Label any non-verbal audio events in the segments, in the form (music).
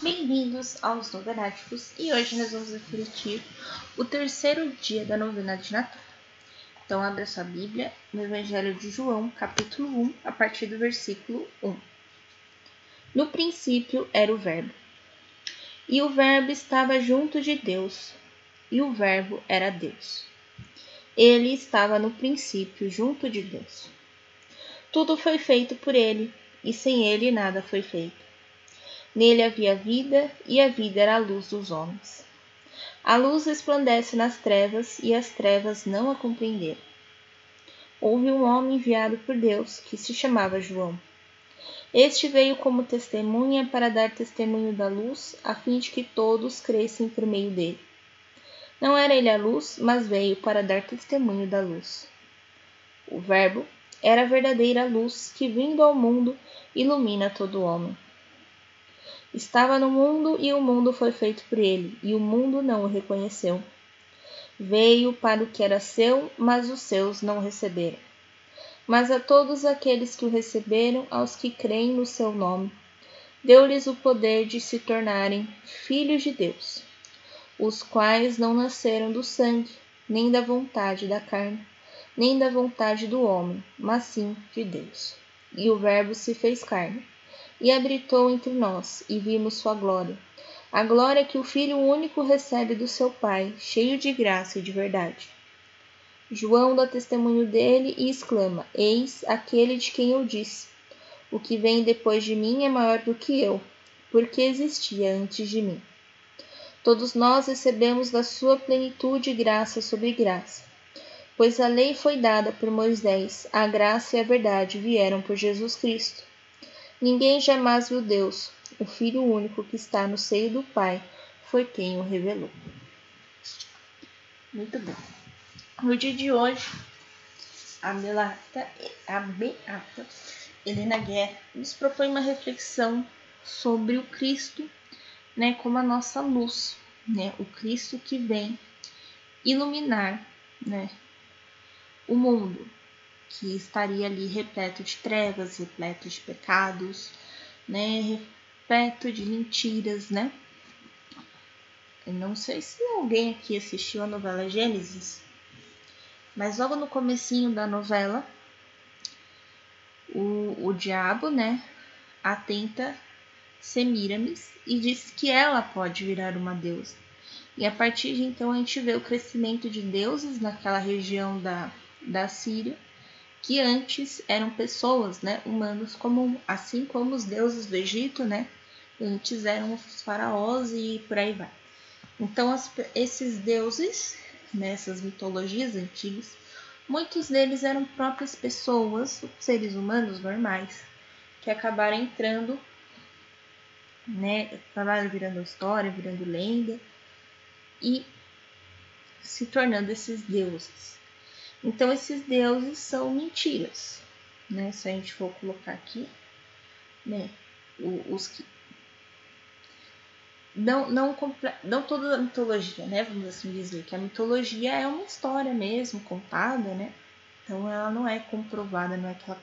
Bem-vindos aos Novenáticos e hoje nós vamos refletir o terceiro dia da novena de Natal. Então, abra sua Bíblia no Evangelho de João, capítulo 1, a partir do versículo 1. No princípio era o Verbo, e o Verbo estava junto de Deus, e o Verbo era Deus. Ele estava no princípio junto de Deus. Tudo foi feito por ele, e sem ele nada foi feito. Nele havia vida, e a vida era a luz dos homens. A luz resplandece nas trevas, e as trevas não a compreenderam. Houve um homem enviado por Deus, que se chamava João. Este veio como testemunha para dar testemunho da luz, a fim de que todos crescem por meio dele. Não era ele a luz, mas veio para dar testemunho da luz. O Verbo era a verdadeira luz que, vindo ao mundo, ilumina todo homem. Estava no mundo e o mundo foi feito por ele, e o mundo não o reconheceu. Veio para o que era seu, mas os seus não receberam. Mas a todos aqueles que o receberam, aos que creem no seu nome, deu-lhes o poder de se tornarem filhos de Deus, os quais não nasceram do sangue, nem da vontade da carne, nem da vontade do homem, mas sim de Deus. E o Verbo se fez carne e habitou entre nós, e vimos sua glória. A glória que o Filho único recebe do seu Pai, cheio de graça e de verdade. João dá testemunho dele e exclama: Eis aquele de quem eu disse: O que vem depois de mim é maior do que eu, porque existia antes de mim. Todos nós recebemos da sua plenitude graça sobre graça. Pois a lei foi dada por Moisés, a graça e a verdade vieram por Jesus Cristo. Ninguém jamais viu Deus. O Filho único que está no seio do Pai foi quem o revelou. Muito bem. No dia de hoje, a Beata, a Beata Helena Guerra nos propõe uma reflexão sobre o Cristo, né, como a nossa luz, né, o Cristo que vem iluminar, né, o mundo, que estaria ali repleto de trevas, repleto de pecados, né, repleto de mentiras, né? Eu não sei se alguém aqui assistiu a novela Gênesis, mas logo no comecinho da novela, o, o diabo, né, atenta Semiramis e diz que ela pode virar uma deusa. E a partir de então a gente vê o crescimento de deuses naquela região da, da Síria que antes eram pessoas, né, humanos assim como os deuses do Egito, né, antes eram os faraós e por aí vai. Então as, esses deuses, nessas mitologias antigas, muitos deles eram próprias pessoas, seres humanos normais, que acabaram entrando, né, acabaram virando história, virando lenda e se tornando esses deuses. Então, esses deuses são mentiras, né? Se a gente for colocar aqui, né? Os que. Não, não, não toda a mitologia, né? Vamos assim dizer, que a mitologia é uma história mesmo, contada, né? Então, ela não é comprovada, não é que ela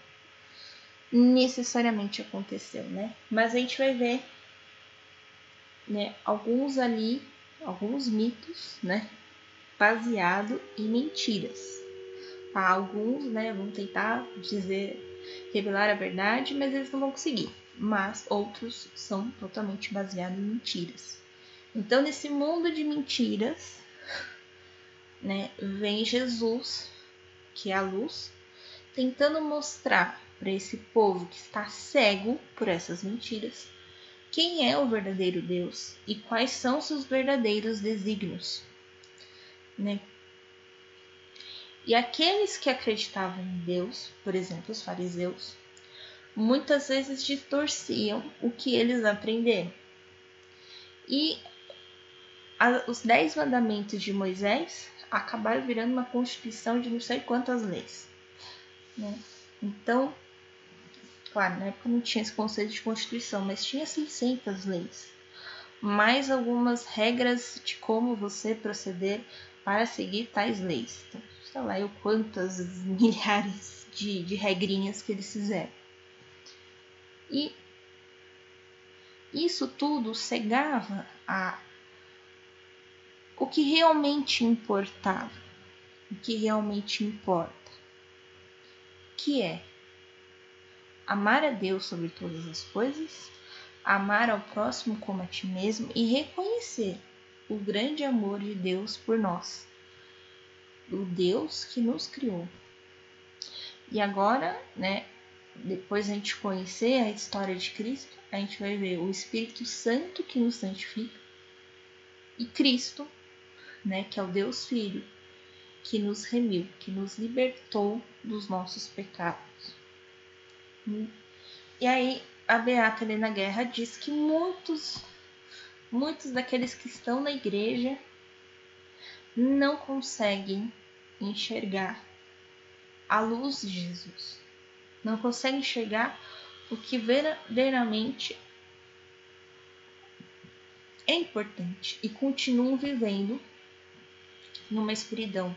necessariamente aconteceu, né? Mas a gente vai ver, né? Alguns ali, alguns mitos, né? Baseado em mentiras alguns, né, vão tentar dizer, revelar a verdade, mas eles não vão conseguir. Mas outros são totalmente baseados em mentiras. Então, nesse mundo de mentiras, (laughs) né, vem Jesus, que é a luz, tentando mostrar para esse povo que está cego por essas mentiras quem é o verdadeiro Deus e quais são seus verdadeiros desígnios. Né? E aqueles que acreditavam em Deus, por exemplo, os fariseus, muitas vezes distorciam o que eles aprenderam. E a, os dez mandamentos de Moisés acabaram virando uma constituição de não sei quantas leis. Né? Então, claro, na época não tinha esse conceito de constituição, mas tinha 600 leis. Mais algumas regras de como você proceder para seguir tais leis. Então, sei lá eu quantas milhares de, de regrinhas que eles fizeram. E, isso tudo cegava a o que realmente importava, o que realmente importa, que é amar a Deus sobre todas as coisas, amar ao próximo como a ti mesmo e reconhecer o grande amor de Deus por nós, o Deus que nos criou. E agora, né, depois a gente conhecer a história de Cristo, a gente vai ver o Espírito Santo que nos santifica e Cristo, né, que é o Deus Filho, que nos remiu, que nos libertou dos nossos pecados. E aí a Beata Helena Guerra diz que muitos, muitos daqueles que estão na igreja não conseguem enxergar a luz de Jesus não consegue enxergar o que verdadeiramente é importante e continuam vivendo numa escuridão.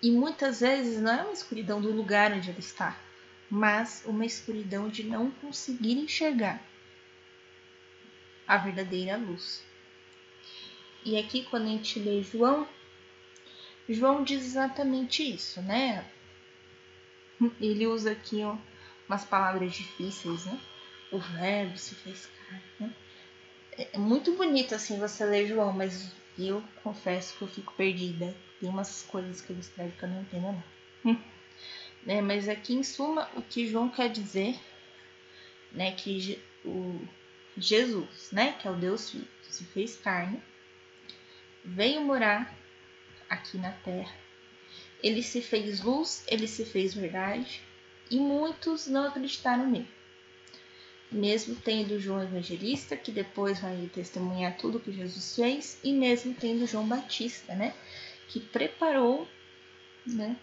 E muitas vezes não é uma escuridão do lugar onde ele está, mas uma escuridão de não conseguir enxergar a verdadeira luz. E aqui, quando a gente lê João, João diz exatamente isso, né? Ele usa aqui ó, umas palavras difíceis, né? O verbo se fez carne, né? É muito bonito assim você ler João, mas eu confesso que eu fico perdida. Tem umas coisas que ele escreve que eu não entendo não. Hum. né? Mas aqui em suma o que João quer dizer, né? Que o Jesus, né? Que é o Deus Filho, se fez carne, veio morar aqui na Terra ele se fez luz, ele se fez verdade, e muitos não acreditaram nele. Mesmo tendo João Evangelista, que depois vai testemunhar tudo que Jesus fez, e mesmo tendo João Batista, né, que preparou, né,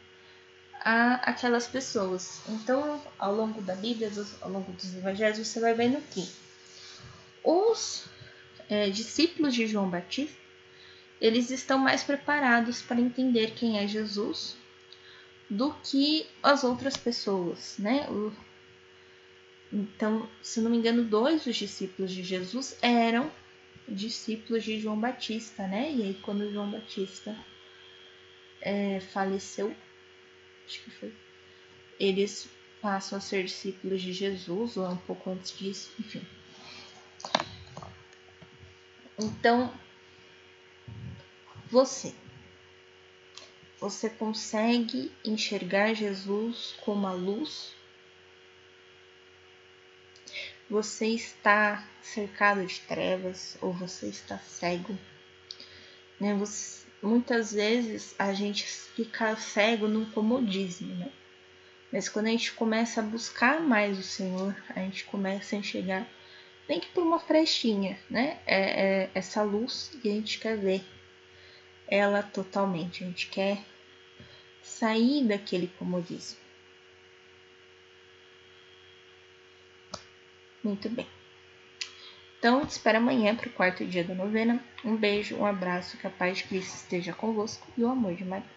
a aquelas pessoas. Então, ao longo da Bíblia, ao longo dos Evangelhos, você vai vendo que os é, discípulos de João Batista eles estão mais preparados para entender quem é Jesus do que as outras pessoas, né? Então, se não me engano, dois dos discípulos de Jesus eram discípulos de João Batista, né? E aí, quando João Batista é, faleceu, acho que foi, eles passam a ser discípulos de Jesus, ou um pouco antes disso, enfim. Então, você. Você consegue enxergar Jesus como a luz? Você está cercado de trevas ou você está cego? Né? Você, muitas vezes a gente fica cego no comodismo, né? Mas quando a gente começa a buscar mais o Senhor, a gente começa a enxergar nem que por uma frestinha, né? É, é essa luz que a gente quer ver ela totalmente. A gente quer sair daquele comodismo. Muito bem. Então, te espero amanhã para o quarto dia da novena. Um beijo, um abraço, que a paz de Cristo esteja convosco e o amor de Maria.